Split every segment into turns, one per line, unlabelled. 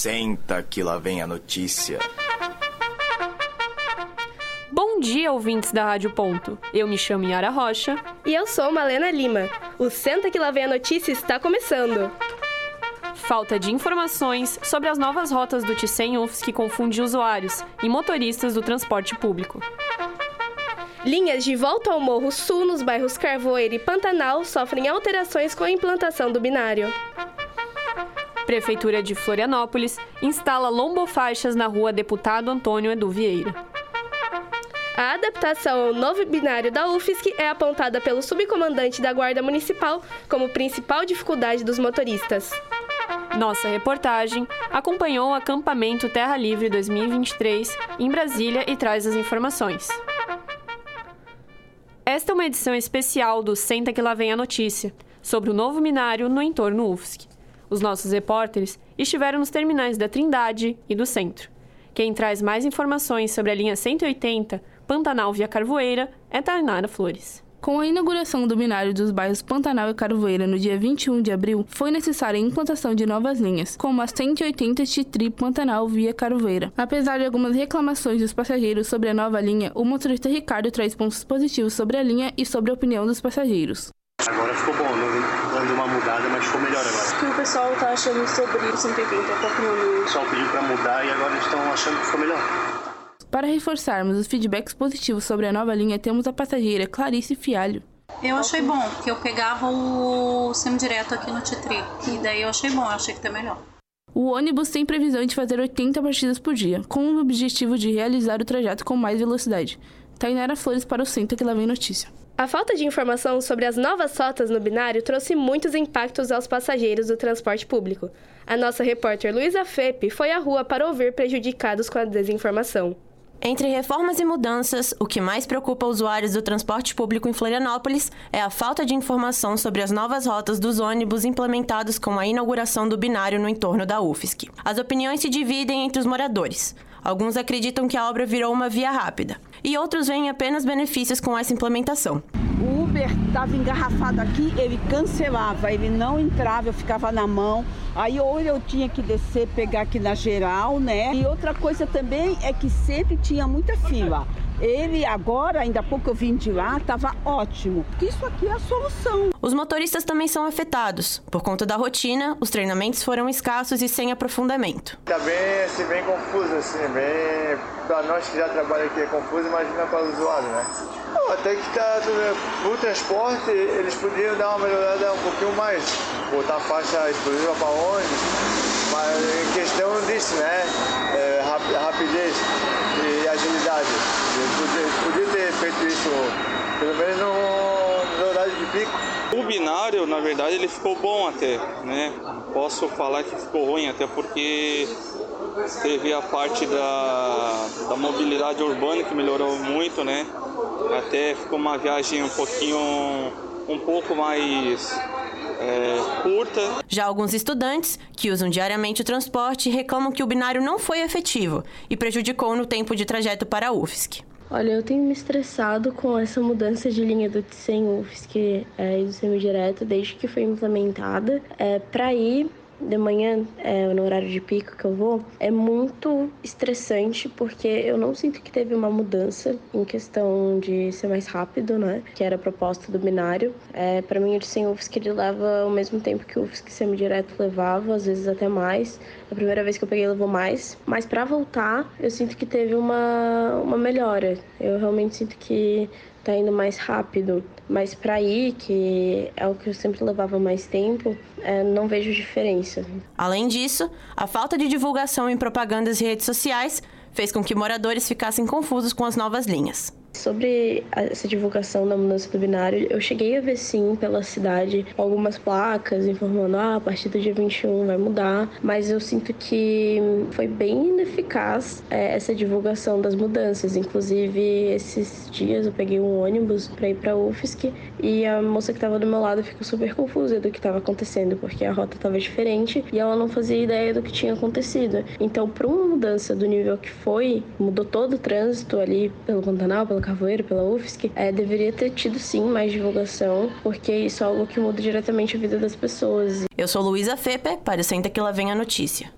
Senta que lá vem a notícia.
Bom dia, ouvintes da Rádio Ponto. Eu me chamo Yara Rocha.
E eu sou Malena Lima. O Senta que lá vem a notícia está começando.
Falta de informações sobre as novas rotas do Ticem UFS que confunde usuários e motoristas do transporte público.
Linhas de volta ao Morro Sul nos bairros Carvoeiro e Pantanal sofrem alterações com a implantação do binário.
Prefeitura de Florianópolis instala lombofaixas na rua Deputado Antônio Edu Vieira.
A adaptação ao novo binário da UFSC é apontada pelo subcomandante da Guarda Municipal como principal dificuldade dos motoristas.
Nossa reportagem acompanhou o acampamento Terra Livre 2023 em Brasília e traz as informações. Esta é uma edição especial do Senta que lá vem a notícia, sobre o novo minário no entorno UFSC. Os nossos repórteres estiveram nos terminais da Trindade e do Centro. Quem traz mais informações sobre a linha 180, Pantanal via Carvoeira, é Tainara Flores.
Com a inauguração do binário dos bairros Pantanal e Carvoeira no dia 21 de abril, foi necessária a implantação de novas linhas, como a 180 Chitri Pantanal via Carvoeira. Apesar de algumas reclamações dos passageiros sobre a nova linha, o motorista Ricardo traz pontos positivos sobre a linha e sobre a opinião dos passageiros.
Agora ficou bom, não deu uma mudada, mas ficou melhor agora.
O que o pessoal tá achando sobre o 180? Qual que é o
pessoal pediu para mudar e agora estão achando que ficou melhor.
Para reforçarmos os feedbacks positivos sobre a nova linha, temos a passageira Clarice Fialho.
Eu achei bom, que eu pegava o semi-direto aqui no Titri. E daí eu achei bom, eu achei que tá melhor.
O ônibus tem previsão de fazer 80 partidas por dia, com o objetivo de realizar o trajeto com mais velocidade. Tainara Flores para o Centro que lá vem notícia.
A falta de informação sobre as novas rotas no binário trouxe muitos impactos aos passageiros do transporte público. A nossa repórter Luísa Fepe foi à rua para ouvir prejudicados com a desinformação.
Entre reformas e mudanças, o que mais preocupa usuários do transporte público em Florianópolis é a falta de informação sobre as novas rotas dos ônibus implementados com a inauguração do binário no entorno da UFSC. As opiniões se dividem entre os moradores. Alguns acreditam que a obra virou uma via rápida, e outros veem apenas benefícios com essa implementação.
O Uber estava engarrafado aqui, ele cancelava, ele não entrava, eu ficava na mão. Aí ou eu tinha que descer, pegar aqui na geral, né? E outra coisa também é que sempre tinha muita fila. Ele agora, ainda há pouco eu vim de lá, estava ótimo. Isso aqui é a solução.
Os motoristas também são afetados. Por conta da rotina, os treinamentos foram escassos e sem aprofundamento.
Está bem, assim, bem confuso, assim, bem... Para nós que já trabalhamos aqui é confuso, imagina para o usuário, né? Até que tá tudo... O transporte, eles podiam dar uma melhorada um pouquinho mais. Botar faixa exclusiva para ônibus. Mas em questão disso, né? É, rapidez e agilidade. Eles podiam ter feito isso, pelo menos no, no horário de pico.
O binário, na verdade, ele ficou bom até, né? Posso falar que ficou ruim até porque teve a parte da, da mobilidade urbana que melhorou muito, né? Até ficou uma viagem um pouquinho, um pouco mais é, curta.
Já alguns estudantes, que usam diariamente o transporte, reclamam que o binário não foi efetivo e prejudicou no tempo de trajeto para a UFSC.
Olha, eu tenho me estressado com essa mudança de linha do Tcem UFSC é, e do semidireto desde que foi implementada. É, para ir de manhã, é, no horário de pico que eu vou, é muito estressante porque eu não sinto que teve uma mudança em questão de ser mais rápido, né? Que era a proposta do binário. É, para mim, o de 100 UFSC ele leva o mesmo tempo que o UFSC semidireto levava, às vezes até mais. A primeira vez que eu peguei levou mais, mas para voltar, eu sinto que teve uma, uma melhora. Eu realmente sinto que tá indo mais rápido. Mas para ir, que é o que eu sempre levava mais tempo, é, não vejo diferença.
Além disso, a falta de divulgação em propagandas e redes sociais fez com que moradores ficassem confusos com as novas linhas.
Sobre essa divulgação da mudança do binário, eu cheguei a ver sim pela cidade algumas placas informando ah, a partir do dia 21 vai mudar, mas eu sinto que foi bem ineficaz é, essa divulgação das mudanças. Inclusive, esses dias eu peguei um ônibus para ir para UFSC e a moça que estava do meu lado ficou super confusa do que estava acontecendo, porque a rota estava diferente e ela não fazia ideia do que tinha acontecido. Então, para uma mudança do nível que foi, mudou todo o trânsito ali pelo Pantanal, pela Carvoeiro, pela UFSC, é, deveria ter tido sim mais divulgação, porque isso é algo que muda diretamente a vida das pessoas.
Eu sou Luísa Fepe, para o Senta que lá vem a notícia.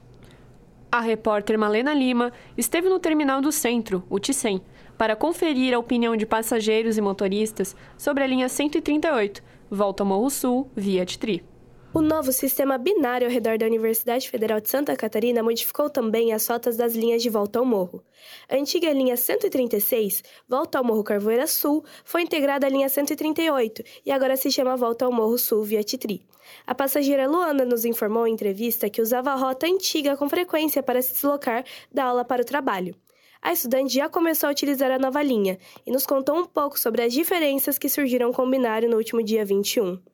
A repórter Malena Lima esteve no terminal do centro, o Ticem, para conferir a opinião de passageiros e motoristas sobre a linha 138, volta ao Morro Sul, via Titri.
O novo sistema binário ao redor da Universidade Federal de Santa Catarina modificou também as rotas das linhas de volta ao morro. A antiga linha 136, Volta ao Morro Carvoeira Sul, foi integrada à linha 138 e agora se chama Volta ao Morro Sul via Titri. A passageira Luana nos informou em entrevista que usava a rota antiga com frequência para se deslocar da aula para o trabalho. A estudante já começou a utilizar a nova linha e nos contou um pouco sobre as diferenças que surgiram com o binário no último dia 21.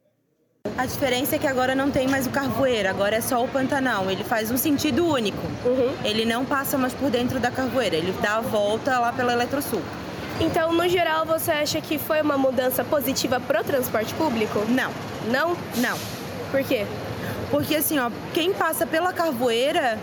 A diferença é que agora não tem mais o Carvoeira, agora é só o Pantanal. Ele faz um sentido único.
Uhum.
Ele não passa mais por dentro da Carvoeira, ele dá a volta lá pela Eletrosul.
Então, no geral, você acha que foi uma mudança positiva para o transporte público?
Não.
Não?
Não.
Por quê?
Porque assim, ó, quem passa pela Carvoeira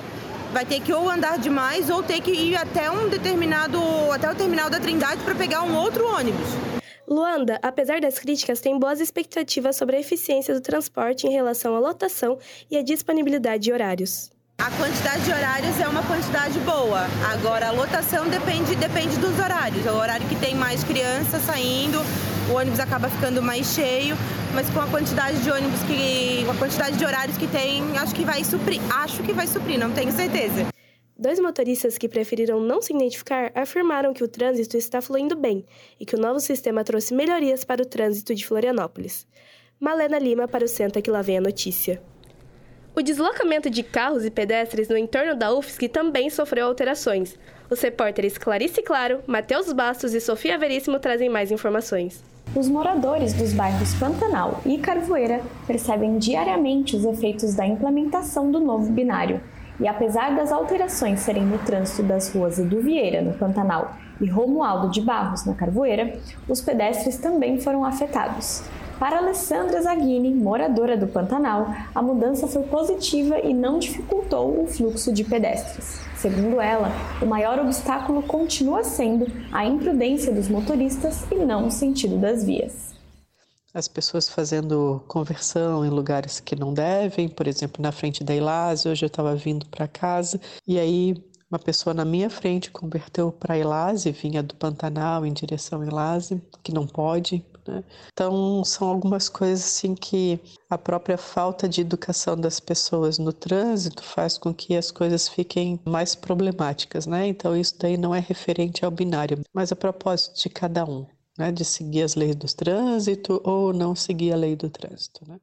vai ter que ou andar demais ou ter que ir até um determinado, até o terminal da Trindade para pegar um outro ônibus.
Luanda, apesar das críticas, tem boas expectativas sobre a eficiência do transporte em relação à lotação e à disponibilidade de horários.
A quantidade de horários é uma quantidade boa. Agora, a lotação depende, depende dos horários. É o horário que tem mais crianças saindo, o ônibus acaba ficando mais cheio, mas com a quantidade de ônibus que. a quantidade de horários que tem, acho que vai suprir. Acho que vai suprir, não tenho certeza.
Dois motoristas que preferiram não se identificar afirmaram que o trânsito está fluindo bem e que o novo sistema trouxe melhorias para o trânsito de Florianópolis. Malena Lima para o Senta que lá vem a notícia. O deslocamento de carros e pedestres no entorno da UFSC também sofreu alterações. Os repórteres Clarice Claro, Matheus Bastos e Sofia Veríssimo trazem mais informações.
Os moradores dos bairros Pantanal e Carvoeira percebem diariamente os efeitos da implementação do novo binário e apesar das alterações serem no trânsito das ruas Edu Vieira, no Pantanal, e Romualdo de Barros, na Carvoeira, os pedestres também foram afetados. Para Alessandra Zaghini, moradora do Pantanal, a mudança foi positiva e não dificultou o fluxo de pedestres. Segundo ela, o maior obstáculo continua sendo a imprudência dos motoristas e não o sentido das vias
as pessoas fazendo conversão em lugares que não devem, por exemplo, na frente da Ilase, hoje eu estava vindo para casa e aí uma pessoa na minha frente converteu para Ilase, vinha do Pantanal em direção a Ilase, que não pode. Né? Então, são algumas coisas assim que a própria falta de educação das pessoas no trânsito faz com que as coisas fiquem mais problemáticas, né? Então, isso daí não é referente ao binário, mas a propósito de cada um né, de seguir as leis do trânsito ou não seguir a lei do trânsito. Né?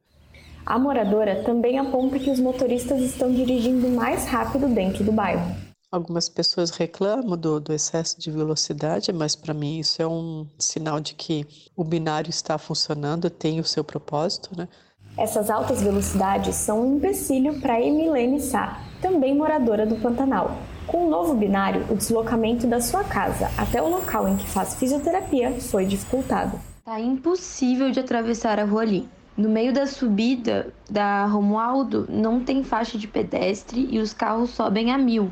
A moradora também aponta que os motoristas estão dirigindo mais rápido dentro do bairro.
Algumas pessoas reclamam do, do excesso de velocidade, mas para mim isso é um sinal de que o binário está funcionando, tem o seu propósito. Né?
Essas altas velocidades são um empecilho para Emilene Sá, também moradora do Pantanal. Com o novo binário, o deslocamento da sua casa até o local em que faz fisioterapia foi dificultado.
Tá impossível de atravessar a rua ali. No meio da subida da Romualdo não tem faixa de pedestre e os carros sobem a mil.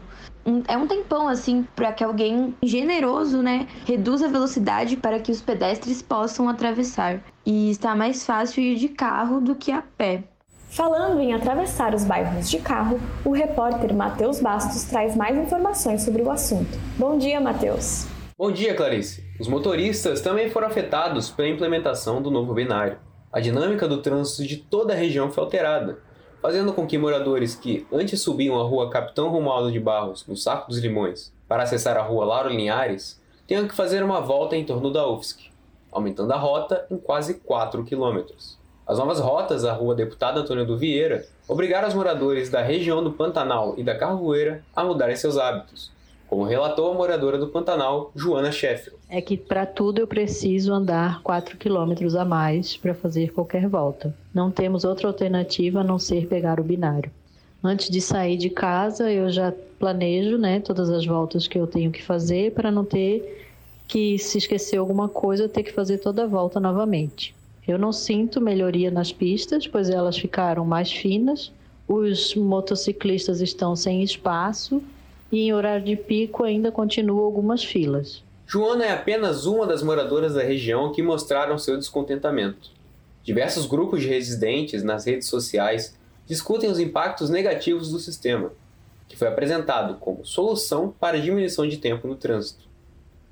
é um tempão assim para que alguém generoso, né, reduza a velocidade para que os pedestres possam atravessar. E está mais fácil ir de carro do que a pé.
Falando em atravessar os bairros de carro, o repórter Matheus Bastos traz mais informações sobre o assunto. Bom dia, Matheus.
Bom dia, Clarice. Os motoristas também foram afetados pela implementação do novo binário. A dinâmica do trânsito de toda a região foi alterada, fazendo com que moradores que antes subiam a rua Capitão Romualdo de Barros, no Saco dos Limões, para acessar a rua Lauro Linhares, tenham que fazer uma volta em torno da UFSC, aumentando a rota em quase 4 quilômetros. As novas rotas da rua Deputado Antônio do Vieira obrigaram os moradores da região do Pantanal e da Carvoeira a mudarem seus hábitos, como relatou a moradora do Pantanal, Joana Sheffield.
É que para tudo eu preciso andar 4 quilômetros a mais para fazer qualquer volta. Não temos outra alternativa a não ser pegar o binário. Antes de sair de casa, eu já planejo né, todas as voltas que eu tenho que fazer para não ter que, se esquecer alguma coisa, ter que fazer toda a volta novamente. Eu não sinto melhoria nas pistas, pois elas ficaram mais finas. Os motociclistas estão sem espaço e em horário de pico ainda continuam algumas filas.
Joana é apenas uma das moradoras da região que mostraram seu descontentamento. Diversos grupos de residentes nas redes sociais discutem os impactos negativos do sistema, que foi apresentado como solução para diminuição de tempo no trânsito.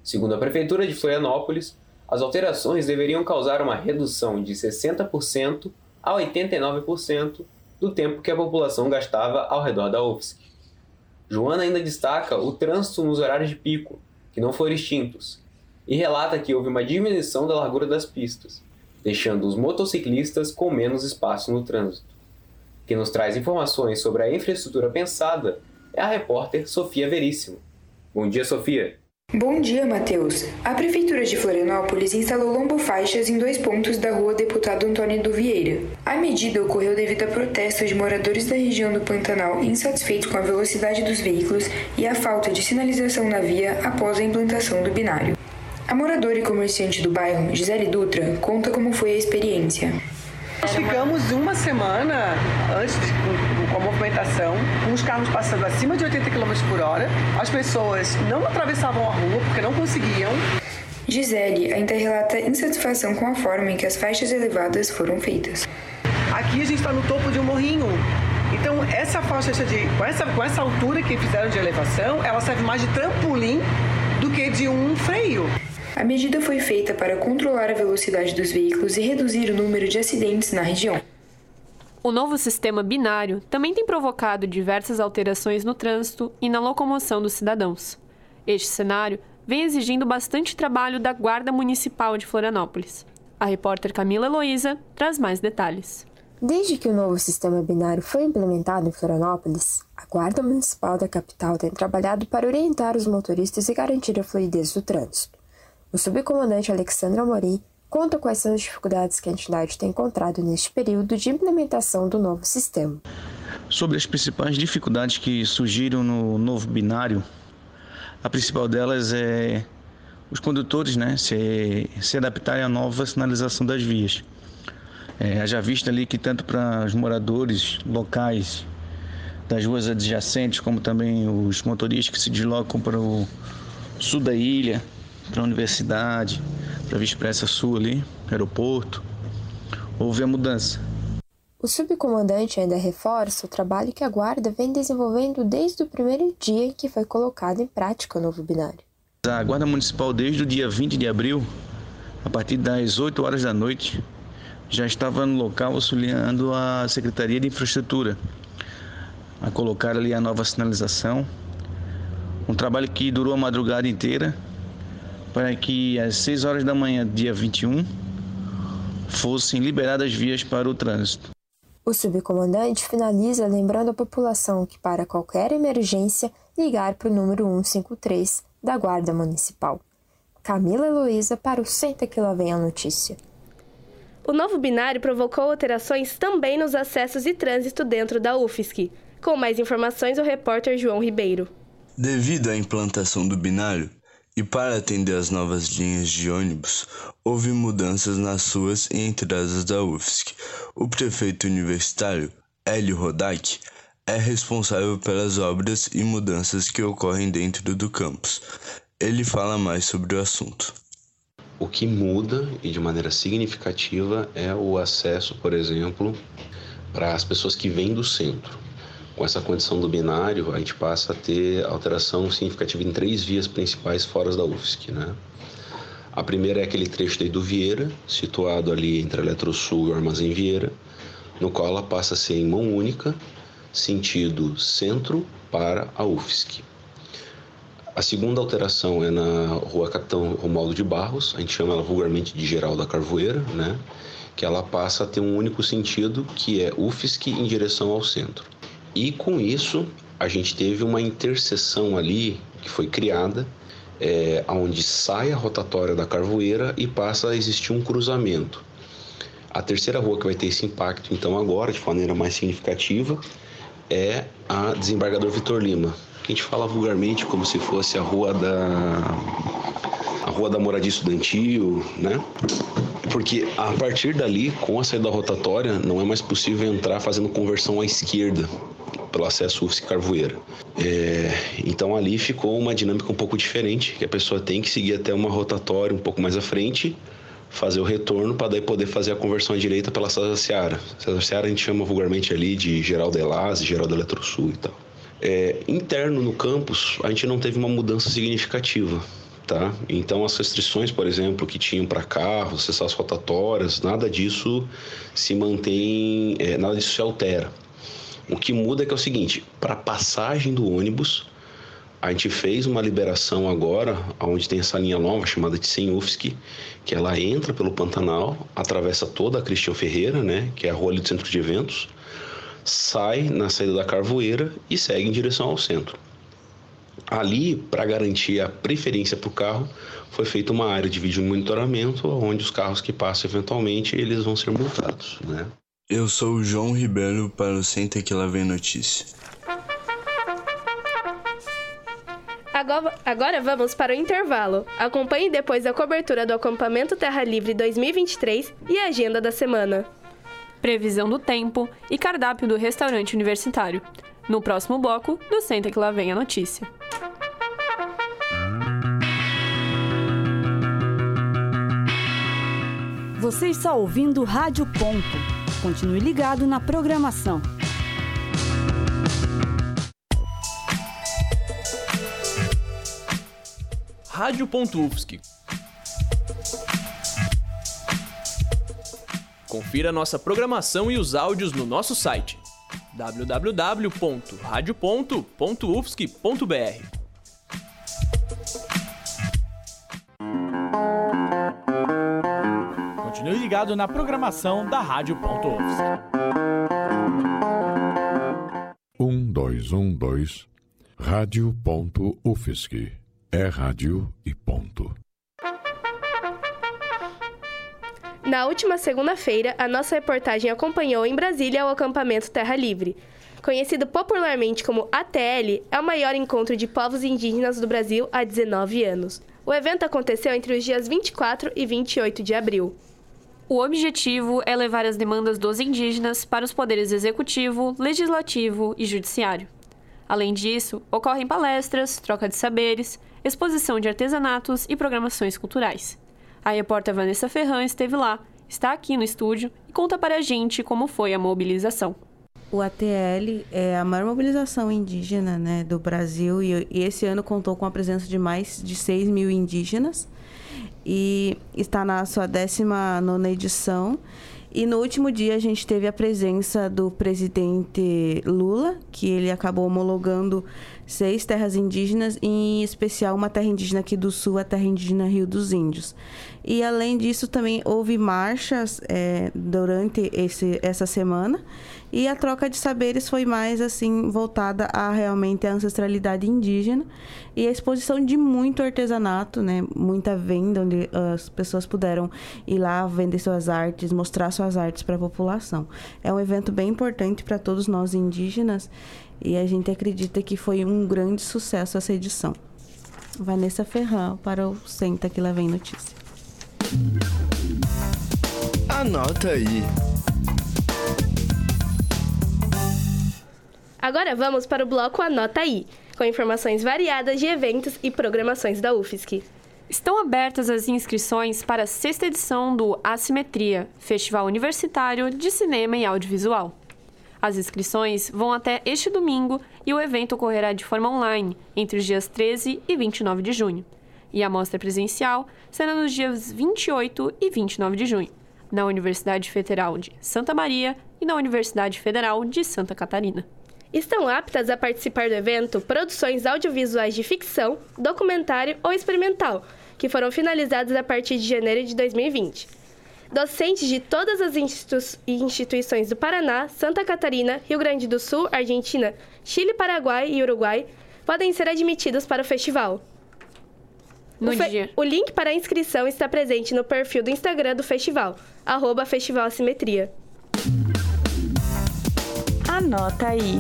Segundo a Prefeitura de Florianópolis, as alterações deveriam causar uma redução de 60% a 89% do tempo que a população gastava ao redor da UFSC. Joana ainda destaca o trânsito nos horários de pico, que não foram extintos, e relata que houve uma diminuição da largura das pistas, deixando os motociclistas com menos espaço no trânsito. Quem nos traz informações sobre a infraestrutura pensada é a repórter Sofia Veríssimo. Bom dia, Sofia!
Bom dia, Matheus. A Prefeitura de Florianópolis instalou lombofaixas em dois pontos da rua Deputado Antônio do Vieira. A medida ocorreu devido a protestos de moradores da região do Pantanal insatisfeitos com a velocidade dos veículos e a falta de sinalização na via após a implantação do binário. A moradora e comerciante do bairro, Gisele Dutra, conta como foi a experiência.
Nós ficamos uma semana antes de, movimentação, com os carros passando acima de 80 km por hora. As pessoas não atravessavam a rua porque não conseguiam.
Gisele ainda relata insatisfação com a forma em que as faixas elevadas foram feitas.
Aqui a gente está no topo de um morrinho. Então, essa faixa de. Com essa, com essa altura que fizeram de elevação, ela serve mais de trampolim do que de um freio.
A medida foi feita para controlar a velocidade dos veículos e reduzir o número de acidentes na região.
O novo sistema binário também tem provocado diversas alterações no trânsito e na locomoção dos cidadãos. Este cenário vem exigindo bastante trabalho da Guarda Municipal de Florianópolis. A repórter Camila Heloísa traz mais detalhes.
Desde que o novo sistema binário foi implementado em Florianópolis, a Guarda Municipal da capital tem trabalhado para orientar os motoristas e garantir a fluidez do trânsito. O subcomandante Alexandre Amorim conta quais são as dificuldades que a entidade tem encontrado neste período de implementação do novo sistema.
Sobre as principais dificuldades que surgiram no novo binário, a principal delas é os condutores né, se, se adaptarem à nova sinalização das vias. É, já visto ali que tanto para os moradores locais das ruas adjacentes, como também os motoristas que se deslocam para o sul da ilha, para a universidade, para a Via Expressa Sul ali, aeroporto, houve a mudança.
O subcomandante ainda reforça o trabalho que a Guarda vem desenvolvendo desde o primeiro dia em que foi colocado em prática o novo binário.
A Guarda Municipal, desde o dia 20 de abril, a partir das 8 horas da noite, já estava no local auxiliando a Secretaria de Infraestrutura a colocar ali a nova sinalização. Um trabalho que durou a madrugada inteira para que às 6 horas da manhã, dia 21, fossem liberadas vias para o trânsito.
O subcomandante finaliza lembrando a população que, para qualquer emergência, ligar para o número 153 da Guarda Municipal. Camila Heloísa para o Senta que lá vem a notícia.
O novo binário provocou alterações também nos acessos e trânsito dentro da UFSC. Com mais informações, o repórter João Ribeiro.
Devido à implantação do binário, e para atender às novas linhas de ônibus, houve mudanças nas ruas e entradas da UFSC. O prefeito universitário, Hélio Rodak, é responsável pelas obras e mudanças que ocorrem dentro do campus. Ele fala mais sobre o assunto.
O que muda e de maneira significativa é o acesso, por exemplo, para as pessoas que vêm do centro com essa condição do binário, a gente passa a ter alteração significativa em três vias principais fora da UFSC. Né? A primeira é aquele trecho do Vieira, situado ali entre a Eletrosul e o Armazém Vieira, no qual ela passa a ser em mão única, sentido centro para a UFSC. A segunda alteração é na rua Capitão Romualdo de Barros, a gente chama ela vulgarmente de Geral da Carvoeira, né? que ela passa a ter um único sentido, que é UFSC em direção ao centro. E com isso, a gente teve uma interseção ali que foi criada, é, onde sai a rotatória da Carvoeira e passa a existir um cruzamento. A terceira rua que vai ter esse impacto, então, agora, de maneira mais significativa, é a Desembargador Vitor Lima, a gente fala vulgarmente como se fosse a rua da a rua da moradia estudantil, né? Porque a partir dali, com a saída rotatória, não é mais possível entrar fazendo conversão à esquerda pelo acesso UFSC Carvoeira. É, então ali ficou uma dinâmica um pouco diferente, que a pessoa tem que seguir até uma rotatória um pouco mais à frente, fazer o retorno para daí poder fazer a conversão à direita pela César Seara. César Seara a gente chama vulgarmente ali de Geral da Elas, Geral da Eletrosul e tal. É, interno no campus, a gente não teve uma mudança significativa. Tá? Então as restrições, por exemplo, que tinham para carros, essas rotatórias, nada disso se mantém, é, nada disso se altera. O que muda é que é o seguinte, para passagem do ônibus, a gente fez uma liberação agora, onde tem essa linha nova chamada de Senufsky, que ela entra pelo Pantanal, atravessa toda a Cristian Ferreira, né, que é a rua ali do centro de eventos, sai na saída da Carvoeira e segue em direção ao centro. Ali, para garantir a preferência para o carro, foi feita uma área de vídeo monitoramento, onde os carros que passam eventualmente eles vão ser multados. Né?
Eu sou o João Ribeiro para o Senta que lá vem notícia.
Agora, agora vamos para o intervalo. Acompanhe depois a cobertura do acampamento Terra Livre 2023 e a agenda da semana.
Previsão do tempo e cardápio do restaurante universitário. No próximo bloco do Senta que lá vem a notícia.
Você está ouvindo Rádio Ponto. Continue ligado na programação.
Rádio.UFSC. Confira nossa programação e os áudios no nosso site www.radio.ufsc.br.
ligado na programação da Rádio.UFSC.
Um, dois, um, dois. Rádio.UFSC. É rádio e ponto.
Na última segunda-feira, a nossa reportagem acompanhou em Brasília o acampamento Terra Livre. Conhecido popularmente como ATL, é o maior encontro de povos indígenas do Brasil há 19 anos. O evento aconteceu entre os dias 24 e 28 de abril.
O objetivo é levar as demandas dos indígenas para os poderes executivo, legislativo e judiciário. Além disso, ocorrem palestras, troca de saberes, exposição de artesanatos e programações culturais. A repórter Vanessa Ferran esteve lá, está aqui no estúdio e conta para a gente como foi a mobilização.
O ATL é a maior mobilização indígena né, do Brasil e, esse ano contou com a presença de mais de 6 mil indígenas e está na sua 19 edição. E no último dia a gente teve a presença do presidente Lula, que ele acabou homologando seis terras indígenas, em especial uma terra indígena aqui do sul, a terra indígena Rio dos Índios. E além disso, também houve marchas é, durante esse, essa semana e a troca de saberes foi mais assim voltada a realmente a ancestralidade indígena e a exposição de muito artesanato, né? Muita venda onde as pessoas puderam ir lá vender suas artes, mostrar suas artes para a população. É um evento bem importante para todos nós indígenas e a gente acredita que foi um grande sucesso essa edição. Vanessa Ferran para o Senta que lá vem notícia.
Anota aí.
Agora vamos para o bloco Anota aí, com informações variadas de eventos e programações da UFSC.
Estão abertas as inscrições para a sexta edição do Assimetria, Festival Universitário de Cinema e Audiovisual. As inscrições vão até este domingo e o evento ocorrerá de forma online entre os dias 13 e 29 de junho. E a mostra presencial será nos dias 28 e 29 de junho, na Universidade Federal de Santa Maria e na Universidade Federal de Santa Catarina.
Estão aptas a participar do evento produções audiovisuais de ficção, documentário ou experimental, que foram finalizadas a partir de janeiro de 2020. Docentes de todas as institu instituições do Paraná, Santa Catarina, Rio Grande do Sul, Argentina, Chile, Paraguai e Uruguai podem ser admitidos para o festival.
No
o, fe
dia.
o link para a inscrição está presente no perfil do Instagram do festival, arroba Festival Assimetria.
Anota aí.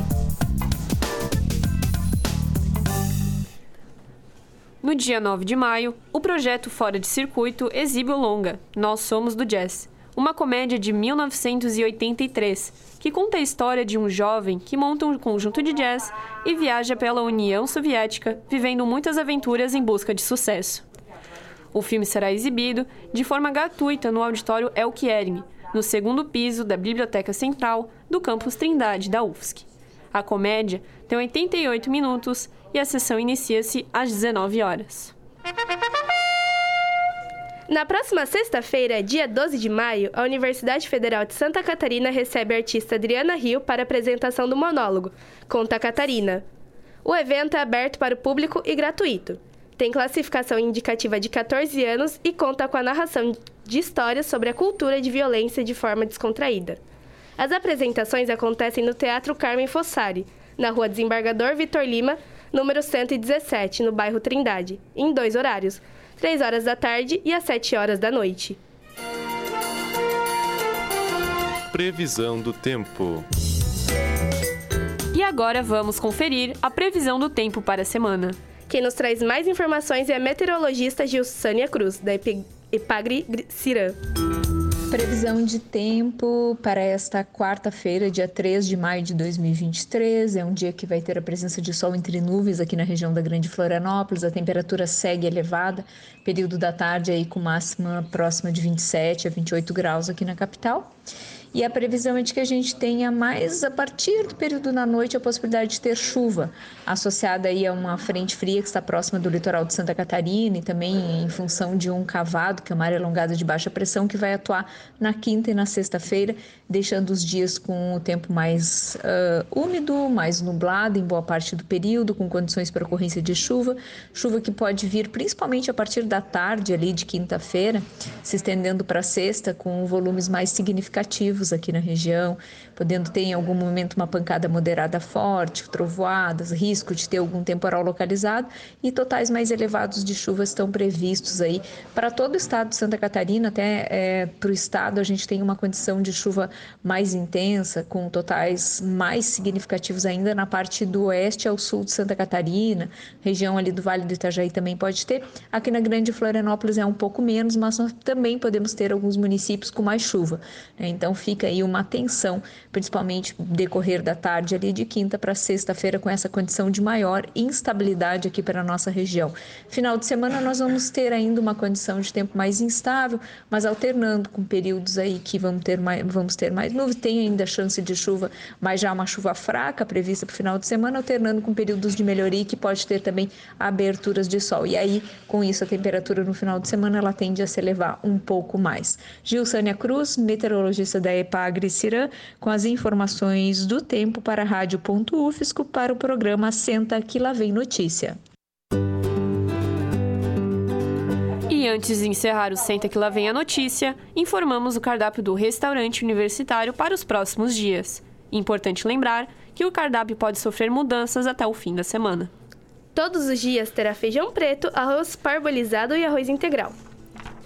No dia 9 de maio, o projeto Fora de Circuito exibe o longa Nós Somos do Jazz, uma comédia de 1983 que conta a história de um jovem que monta um conjunto de jazz e viaja pela União Soviética, vivendo muitas aventuras em busca de sucesso. O filme será exibido de forma gratuita no auditório Elkierme, no segundo piso da Biblioteca Central do campus Trindade da UFSC. A comédia tem 88 minutos e a sessão inicia-se às 19 horas.
Na próxima sexta-feira, dia 12 de maio, a Universidade Federal de Santa Catarina recebe a artista Adriana Rio para a apresentação do monólogo Conta Catarina. O evento é aberto para o público e gratuito. Tem classificação indicativa de 14 anos e conta com a narração de histórias sobre a cultura de violência de forma descontraída. As apresentações acontecem no Teatro Carmen Fossari, na rua Desembargador Vitor Lima, número 117, no bairro Trindade, em dois horários, 3 horas da tarde e às 7 horas da noite.
Previsão do tempo.
E agora vamos conferir a previsão do tempo para a semana.
Quem nos traz mais informações é a meteorologista Gilsânia Cruz, da Epagri Cirã.
Previsão de tempo para esta quarta-feira, dia 3 de maio de 2023. É um dia que vai ter a presença de sol entre nuvens aqui na região da Grande Florianópolis. A temperatura segue elevada, período da tarde aí com máxima próxima de 27 a 28 graus aqui na capital. E a previsão é de que a gente tenha mais a partir do período da noite a possibilidade de ter chuva, associada aí a uma frente fria que está próxima do litoral de Santa Catarina e também em função de um cavado, que é uma área alongada de baixa pressão, que vai atuar na quinta e na sexta-feira, deixando os dias com o tempo mais uh, úmido, mais nublado em boa parte do período, com condições para ocorrência de chuva, chuva que pode vir principalmente a partir da tarde ali de quinta-feira, se estendendo para sexta com volumes mais significativos aqui na região, podendo ter em algum momento uma pancada moderada forte, trovoadas, risco de ter algum temporal localizado e totais mais elevados de chuva estão previstos aí para todo o estado de Santa Catarina, até é, para o estado a gente tem uma condição de chuva mais intensa, com totais mais significativos ainda na parte do oeste ao sul de Santa Catarina, região ali do Vale do Itajaí também pode ter. Aqui na Grande Florianópolis é um pouco menos, mas nós também podemos ter alguns municípios com mais chuva. Né? Então fica aí uma atenção, principalmente decorrer da tarde ali de quinta para sexta-feira com essa condição de maior instabilidade aqui para a nossa região. Final de semana nós vamos ter ainda uma condição de tempo mais instável, mas alternando com períodos aí que vamos ter mais, vamos ter mais nuvens, tem ainda chance de chuva, mas já uma chuva fraca prevista para o final de semana, alternando com períodos de melhoria que pode ter também aberturas de sol. E aí, com isso, a temperatura no final de semana ela tende a se elevar um pouco mais. Gil Sânia Cruz, meteorologista da EPAGRE Cirã, com as informações do tempo para a Rádio.UFSCO para o programa Senta que lá vem notícia.
E antes de encerrar o Senta que lá vem a notícia, informamos o cardápio do restaurante universitário para os próximos dias. Importante lembrar que o cardápio pode sofrer mudanças até o fim da semana.
Todos os dias terá feijão preto, arroz parbolizado e arroz integral.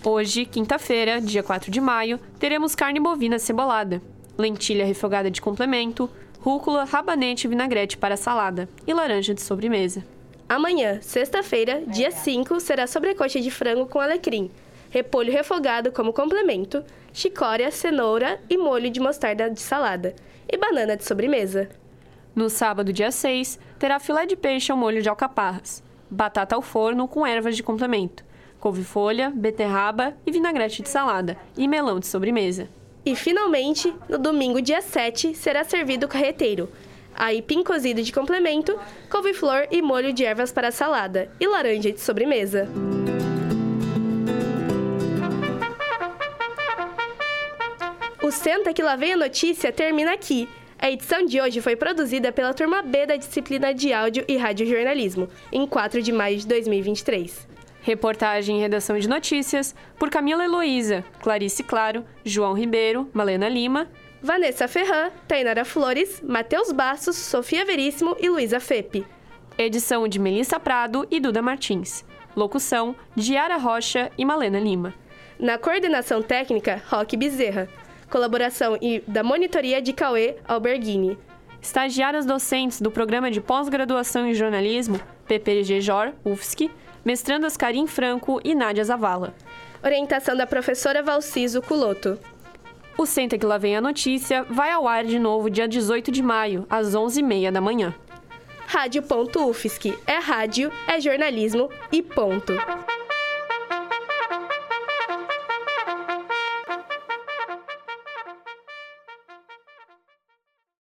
Hoje, quinta-feira, dia 4 de maio, teremos carne bovina cebolada, lentilha refogada de complemento, rúcula, rabanete e vinagrete para salada e laranja de sobremesa.
Amanhã, sexta-feira, dia 5, será sobrecoxa de frango com alecrim, repolho refogado como complemento, chicória, cenoura e molho de mostarda de salada e banana de sobremesa.
No sábado, dia 6, terá filé de peixe ao molho de alcaparras, batata ao forno com ervas de complemento, couve-folha, beterraba e vinagrete de salada e melão de sobremesa.
E finalmente, no domingo, dia 7, será servido o carreteiro, aipim cozido de complemento, couve-flor e molho de ervas para salada e laranja de sobremesa. O Senta que lá vem a notícia termina aqui. A edição de hoje foi produzida pela turma B da disciplina de áudio e radiojornalismo, em 4 de maio de 2023.
Reportagem e redação de notícias por Camila Heloísa, Clarice Claro, João Ribeiro, Malena Lima,
Vanessa Ferran, Tainara Flores, Matheus Bastos, Sofia Veríssimo e Luísa Fepe.
Edição de Melissa Prado e Duda Martins. Locução, Diara Rocha e Malena Lima.
Na coordenação técnica, Roque Bezerra. Colaboração e da monitoria de Cauê Alberghini.
Estagiárias docentes do Programa de Pós-Graduação em Jornalismo, PPG-JOR, UFSC, mestrandas Karim Franco e Nádia Zavala.
Orientação da professora Valciso Culoto.
O Senta que lá vem a notícia vai ao ar de novo dia 18 de maio, às 11h30 da manhã.
Rádio.UFSC. É rádio, é jornalismo e ponto.